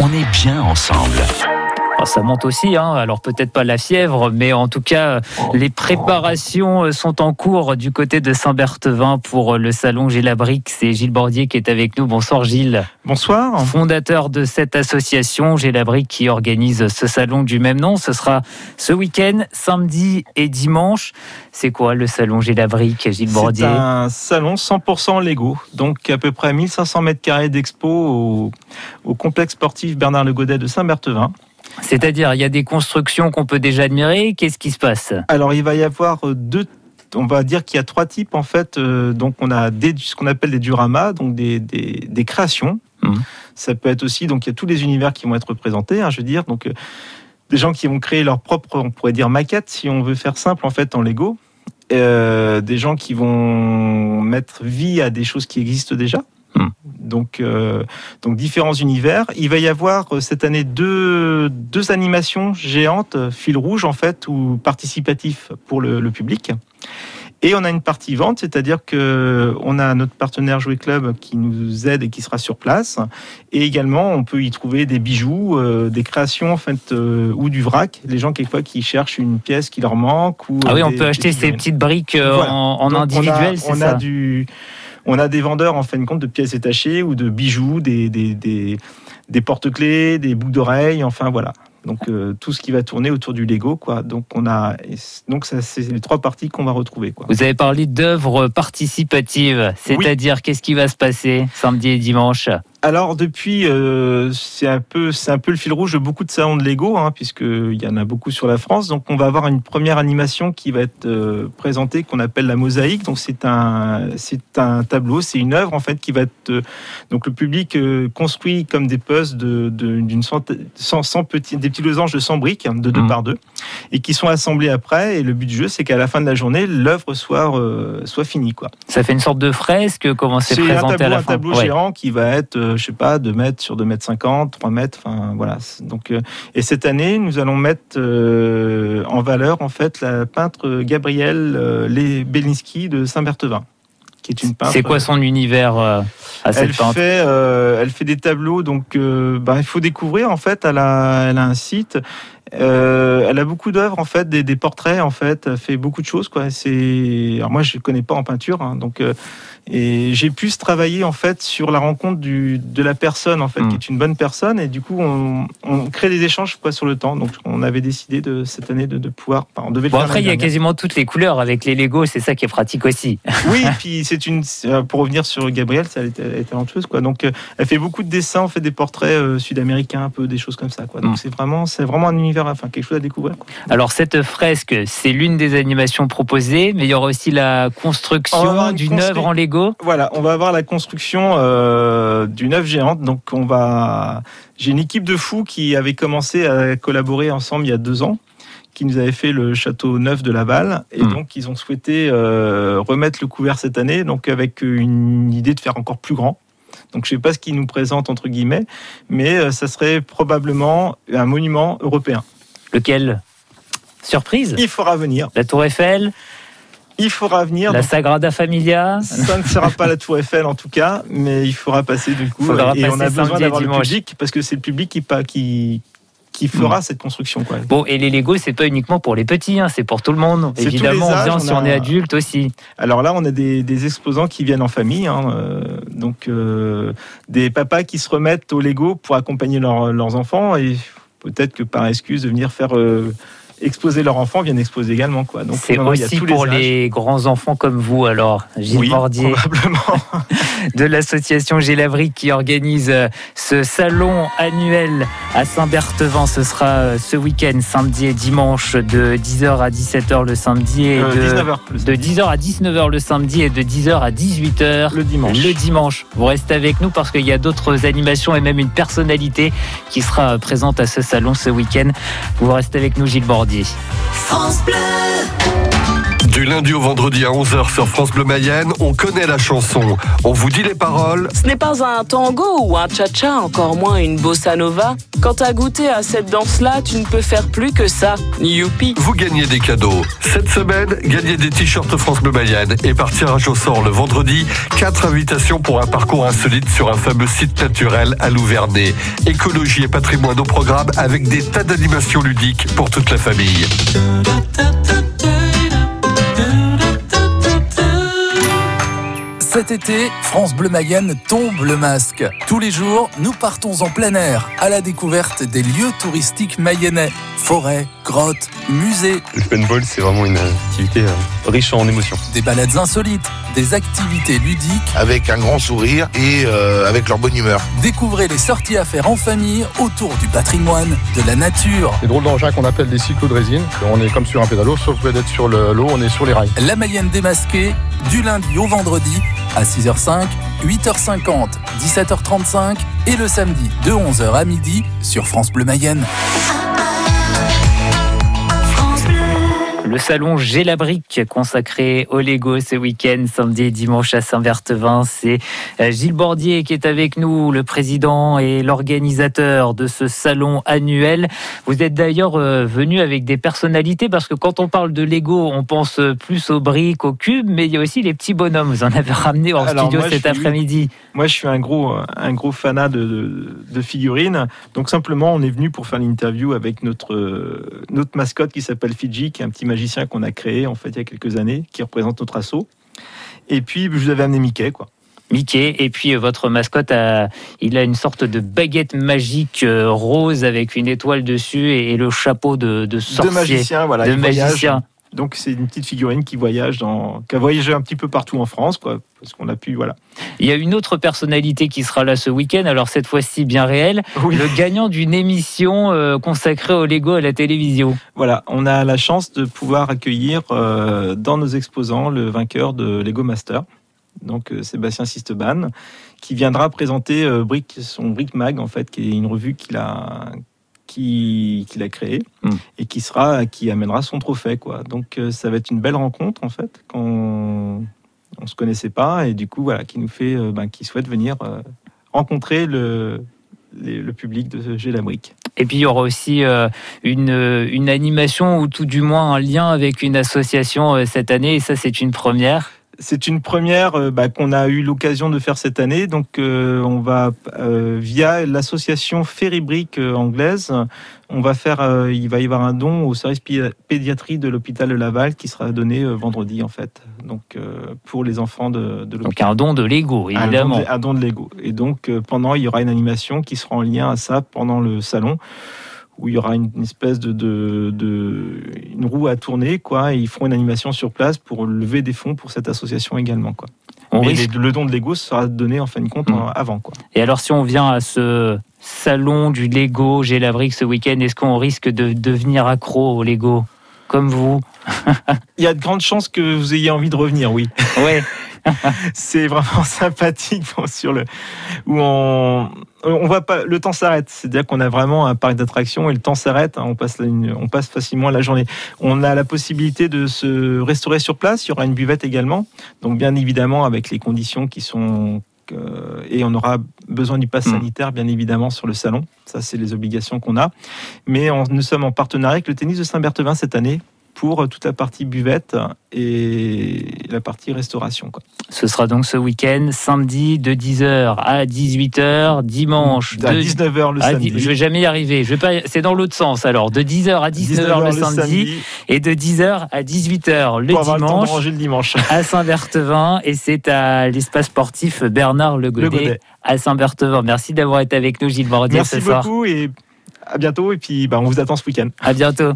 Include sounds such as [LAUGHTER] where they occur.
on est bien ensemble. Oh, ça monte aussi, hein. alors peut-être pas la fièvre, mais en tout cas, les préparations sont en cours du côté de Saint-Berthevin pour le salon Gélabrique. C'est Gilles Bordier qui est avec nous. Bonsoir Gilles. Bonsoir. Fondateur de cette association Gélabrique qui organise ce salon du même nom. Ce sera ce week-end, samedi et dimanche. C'est quoi le salon Gélabrique, Gilles Bordier? C'est un salon 100% Lego, donc à peu près 1500 mètres carrés d'expo au, au complexe sportif Bernard Le Godet de Saint-Berthevin. C'est-à-dire, il y a des constructions qu'on peut déjà admirer. Qu'est-ce qui se passe? Alors, il va y avoir deux. On va dire qu'il y a trois types en fait. Euh, donc, on a des, ce qu'on appelle des dioramas, donc des, des, des créations. Mmh. Ça peut être aussi donc il y a tous les univers qui vont être représentés. hein, je veux dire donc euh, des gens qui vont créer leur propre, on pourrait dire maquette si on veut faire simple en fait en Lego. Euh, des gens qui vont mettre vie à des choses qui existent déjà. Donc, euh, donc différents univers. Il va y avoir euh, cette année deux, deux animations géantes, fil rouge en fait, ou participatif pour le, le public. Et on a une partie vente, c'est-à-dire que on a notre partenaire Jouet Club qui nous aide et qui sera sur place. Et également, on peut y trouver des bijoux, euh, des créations en fait, euh, ou du vrac. Les gens quelquefois qui cherchent une pièce qui leur manque. Ou Ah oui, on peut acheter ces petites briques euh, Voilà. en, en Donc, on a- individuel, c'est on ça? a du, on a des vendeurs en fin de compte de pièces détachées ou de bijoux, des, des, des, des porte-clés, des boucles d'oreilles, enfin voilà. Donc euh, tout ce qui va tourner autour du Lego, quoi. Donc on a, donc ça c'est les trois parties qu'on va retrouver, quoi. Vous avez parlé d'œuvres participatives, c'est-à-dire qu'est-ce qui va se passer samedi et dimanche? Alors depuis, euh, c'est un peu, c'est un peu le fil rouge de beaucoup de salons de Lego, hein, puisque il y en a beaucoup sur la France. Donc on va avoir une première animation qui va être euh, présentée, qu'on appelle la mosaïque. Donc c'est un, c'est un tableau, c'est une œuvre en fait qui va être, euh, donc le public construit comme des puzzles de, de- d'une centaine, 100, 100 petits, des petits losanges de 100 briques hein, de deux Mhm. par deux, et qui sont assemblés après. Et le but du jeu, c'est qu'à la fin de la journée, l'œuvre soit, euh, soit finie, quoi. Ça fait une sorte de fresque, comment c'est un présenté tableau, à la un fin tableau Ouais. géant qui va être, euh, je sais pas, 2 mètres sur 2 mètres 50, 3 mètres, enfin voilà. Donc, euh, et cette année, nous allons mettre euh, en valeur en fait la peintre Gabrielle euh, Belinski de Saint-Berthevin, qui est une peintre. C'est quoi son univers euh, à cette elle peintre? fait, elle fait des tableaux, donc bah, il faut découvrir en fait. Elle a, elle a un site. Euh, elle a beaucoup d'œuvres en fait, des, des portraits en fait. Elle fait beaucoup de choses quoi. C'est, alors moi je connais pas en peinture, hein, donc euh, et j'ai pu travailler en fait sur la rencontre du, de la personne en fait, Mm. qui est une bonne personne, et du coup on, on crée des échanges quoi sur le temps. Donc on avait décidé de cette année de, de pouvoir. enfin, on devait le Bon faire après il y a quasiment toutes les couleurs avec les Lego, c'est ça qui est pratique aussi. Oui, et [LAUGHS] puis c'est une. euh, Pour revenir sur Gabrielle, ça, elle est, elle est talentueuse, quoi. Donc, elle fait beaucoup de dessins, on fait des portraits euh, sud-américains, un peu des choses comme ça, quoi. Donc, Mm. c'est vraiment, c'est vraiment un univers, enfin, quelque chose à découvrir. quoi. Alors cette fresque, c'est l'une des animations proposées, mais il y aura aussi la construction une d'une constru- œuvre en Lego. Voilà, on va avoir la construction euh, d'une œuvre géante. Donc, on va. J'ai une équipe de fous qui avait commencé à collaborer ensemble il y a deux ans, qui nous avait fait le château neuf de Laval, et Mm. donc ils ont souhaité euh, remettre le couvert cette année, donc avec une idée de faire encore plus grand. Donc, je sais pas ce qu'ils nous présentent entre guillemets, mais euh, ça serait probablement un monument européen. Lequel? Surprise? Il faudra venir. La Tour Eiffel, Il faudra venir. la Sagrada Familia? Ça ne sera pas la Tour Eiffel en tout cas, mais il faudra passer du coup. Faudra et on a besoin d'avoir le public parce que c'est le public qui, qui, qui fera cette construction. Quoi. Bon, et les Lego, c'est pas uniquement pour les petits, hein, c'est pour tout le monde. Évidemment, on âges, vient on si on est adulte aussi. Alors là, on a des, des exposants qui viennent en famille, hein, euh, donc euh, des papas qui se remettent au Lego pour accompagner leurs- leurs enfants et peut-être que par excuse de venir faire euh, exposer leurs enfants, viennent exposer également. Quoi. Donc C'est non, non, il y a aussi tous pour les grands enfants comme vous, alors, Gilles oui, Bordier. probablement. [LAUGHS] de l'association Gélavrique qui organise euh, ce salon annuel à Saint-Berthevin. Ce sera euh, ce week-end, samedi et dimanche, de 10h à 17h le samedi et Euh, de, 19h plus. de 10h à 19h le samedi et de 10h à 18h le dimanche. le dimanche. Vous restez avec nous parce qu'il y a d'autres animations et même une personnalité qui sera présente à ce salon ce week-end. Vous restez avec nous, Gilles Bordier. France Bleu. Du lundi au vendredi à 11h sur France Bleu Mayenne, on connaît la chanson. On vous dit les paroles. Ce n'est pas un tango ou un cha-cha, encore moins une bossa nova. Quand t'as goûté à cette danse-là, tu ne peux faire plus que ça. Youpi Vous gagnez des cadeaux. Cette semaine, gagnez des t-shirts France Bleu Mayenne et par tirage au sort le vendredi, quatre invitations pour un parcours insolite sur un fameux site naturel à Louvernay. Écologie et patrimoine au programme avec des tas d'animations ludiques pour toute la famille. Cet été, France Bleu Mayenne tombe le masque. Tous les jours, nous partons en plein air à la découverte des lieux touristiques mayennais. Forêts, grottes, musées. Le paintball, c'est vraiment une activité euh, riche en émotions. Des balades insolites, des activités ludiques. Avec un grand sourire et euh, avec leur bonne humeur. Découvrez les sorties à faire en famille autour du patrimoine, de la nature. Les drôles d'engins qu'on appelle des cyclos de résine. On est comme sur un pédalo, sauf que d'être sur l'eau, on est sur les rails. La Mayenne démasquée, du lundi au vendredi à 6h05, 8h50, 17h35 et le samedi de 11h à midi sur France Bleu Mayenne. Le salon J'ai la brique consacré au Lego ce week-end, samedi et dimanche à Saint-Berthevin. C'est euh, Gilles Bordier qui est avec nous, le président et l'organisateur de ce salon annuel. Vous êtes d'ailleurs euh, venu avec des personnalités parce que quand on parle de Lego, on pense plus aux briques, aux cubes, mais il y a aussi les petits bonhommes. Vous en avez ramené en Alors, studio cet après-midi. Moi, je suis un gros, un gros fanat de, de- de figurines. Donc, simplement, on est venu pour faire l'interview avec notre, euh, notre mascotte qui s'appelle Fidji, qui est un petit magicien qu'on a créé en fait il y a quelques années, qui représente notre assaut. Et puis, je vous avais amené Mickey, quoi. Mickey, et puis euh, votre mascotte, a, il a une sorte de baguette magique euh, rose avec une étoile dessus et, le chapeau de, de sorcier. de magicien, voilà. de magicien. Donc, c'est une petite figurine qui voyage dans, qui a voyagé un petit peu partout en France, quoi, parce qu'on a pu, voilà. Il y a une autre personnalité qui sera là ce week-end, alors cette fois-ci bien réelle, Oui. le gagnant d'une émission euh, consacrée au Lego à la télévision. Voilà, on a la chance de pouvoir accueillir euh, dans nos exposants le vainqueur de Lego Master, donc euh, Sébastien Sisteban, qui viendra présenter Brick, son Brick Mag, en fait, qui est une revue qu'il a qui- qu'il a créée Mm. et qui sera qui amènera son trophée quoi. Donc euh, ça va être une belle rencontre en fait quand on, on se connaissait pas et du coup voilà qui nous fait euh, ben, qui souhaite venir euh, rencontrer le les- le public de J'ai la brique. Et puis il y aura aussi euh, une, une animation ou tout du moins un lien avec une association euh, cette année, et ça c'est une première. C'est une première euh, bah, qu'on a eu l'occasion de faire cette année. Donc, euh, on va euh, via l'association Ferrybrick anglaise, on va faire. euh, il va y avoir un don au service pédiatrie de l'hôpital de Laval qui sera donné vendredi en fait. Donc, pour les enfants de, de Donc l'hôpital. un don de Lego, Un don évidemment. de- Un don de Lego. Et donc, pendant, il y aura une animation qui sera en lien à ça pendant le salon, où il y aura une, une espèce de, de, de- une roue à tourner, quoi. Et ils feront une animation sur place pour lever des fonds pour cette association également, quoi. On Mais risque- les- le don de Lego sera donné en fin de compte Mm. en- avant, quoi. Et alors si on vient à ce salon du Lego, j'ai la brique ce week-end, est-ce qu'on risque de devenir accro au Lego? Comme vous? [LAUGHS] Il y a de grandes chances que vous ayez envie de revenir, oui. Ouais. [LAUGHS] c'est vraiment [LAUGHS] sympathique bon, sur le où on on voit pas le temps s'arrête. C'est-à-dire qu'on a vraiment un parc d'attractions et le temps s'arrête hein, on passe une- on passe facilement la journée. On a la possibilité de se restaurer sur place. Il y aura une buvette également. Donc bien évidemment avec les conditions qui sont euh, et on aura besoin du pass Mm. sanitaire bien évidemment sur le salon. Ça c'est les obligations qu'on a. Mais on- nous sommes en partenariat avec le tennis de Saint-Berthevin cette année pour toute la partie buvette et la partie restauration. Quoi. Ce sera donc ce week-end, samedi de 10h à 18h, dimanche À de 19h le à samedi. je vais jamais y arriver. Je vais pas. C'est dans l'autre sens alors. De 10h à 19h, le, samedi, et de 10h à 18h le pour avoir le temps de dimanche le dimanche. à Saint-Berthevin et c'est à l'espace sportif Bernard Le Godet, à Saint-Berthevin. Merci d'avoir été avec nous Gilles Bordier Merci ce soir. beaucoup et à bientôt. Et puis bah, on vous attend ce week-end. À bientôt.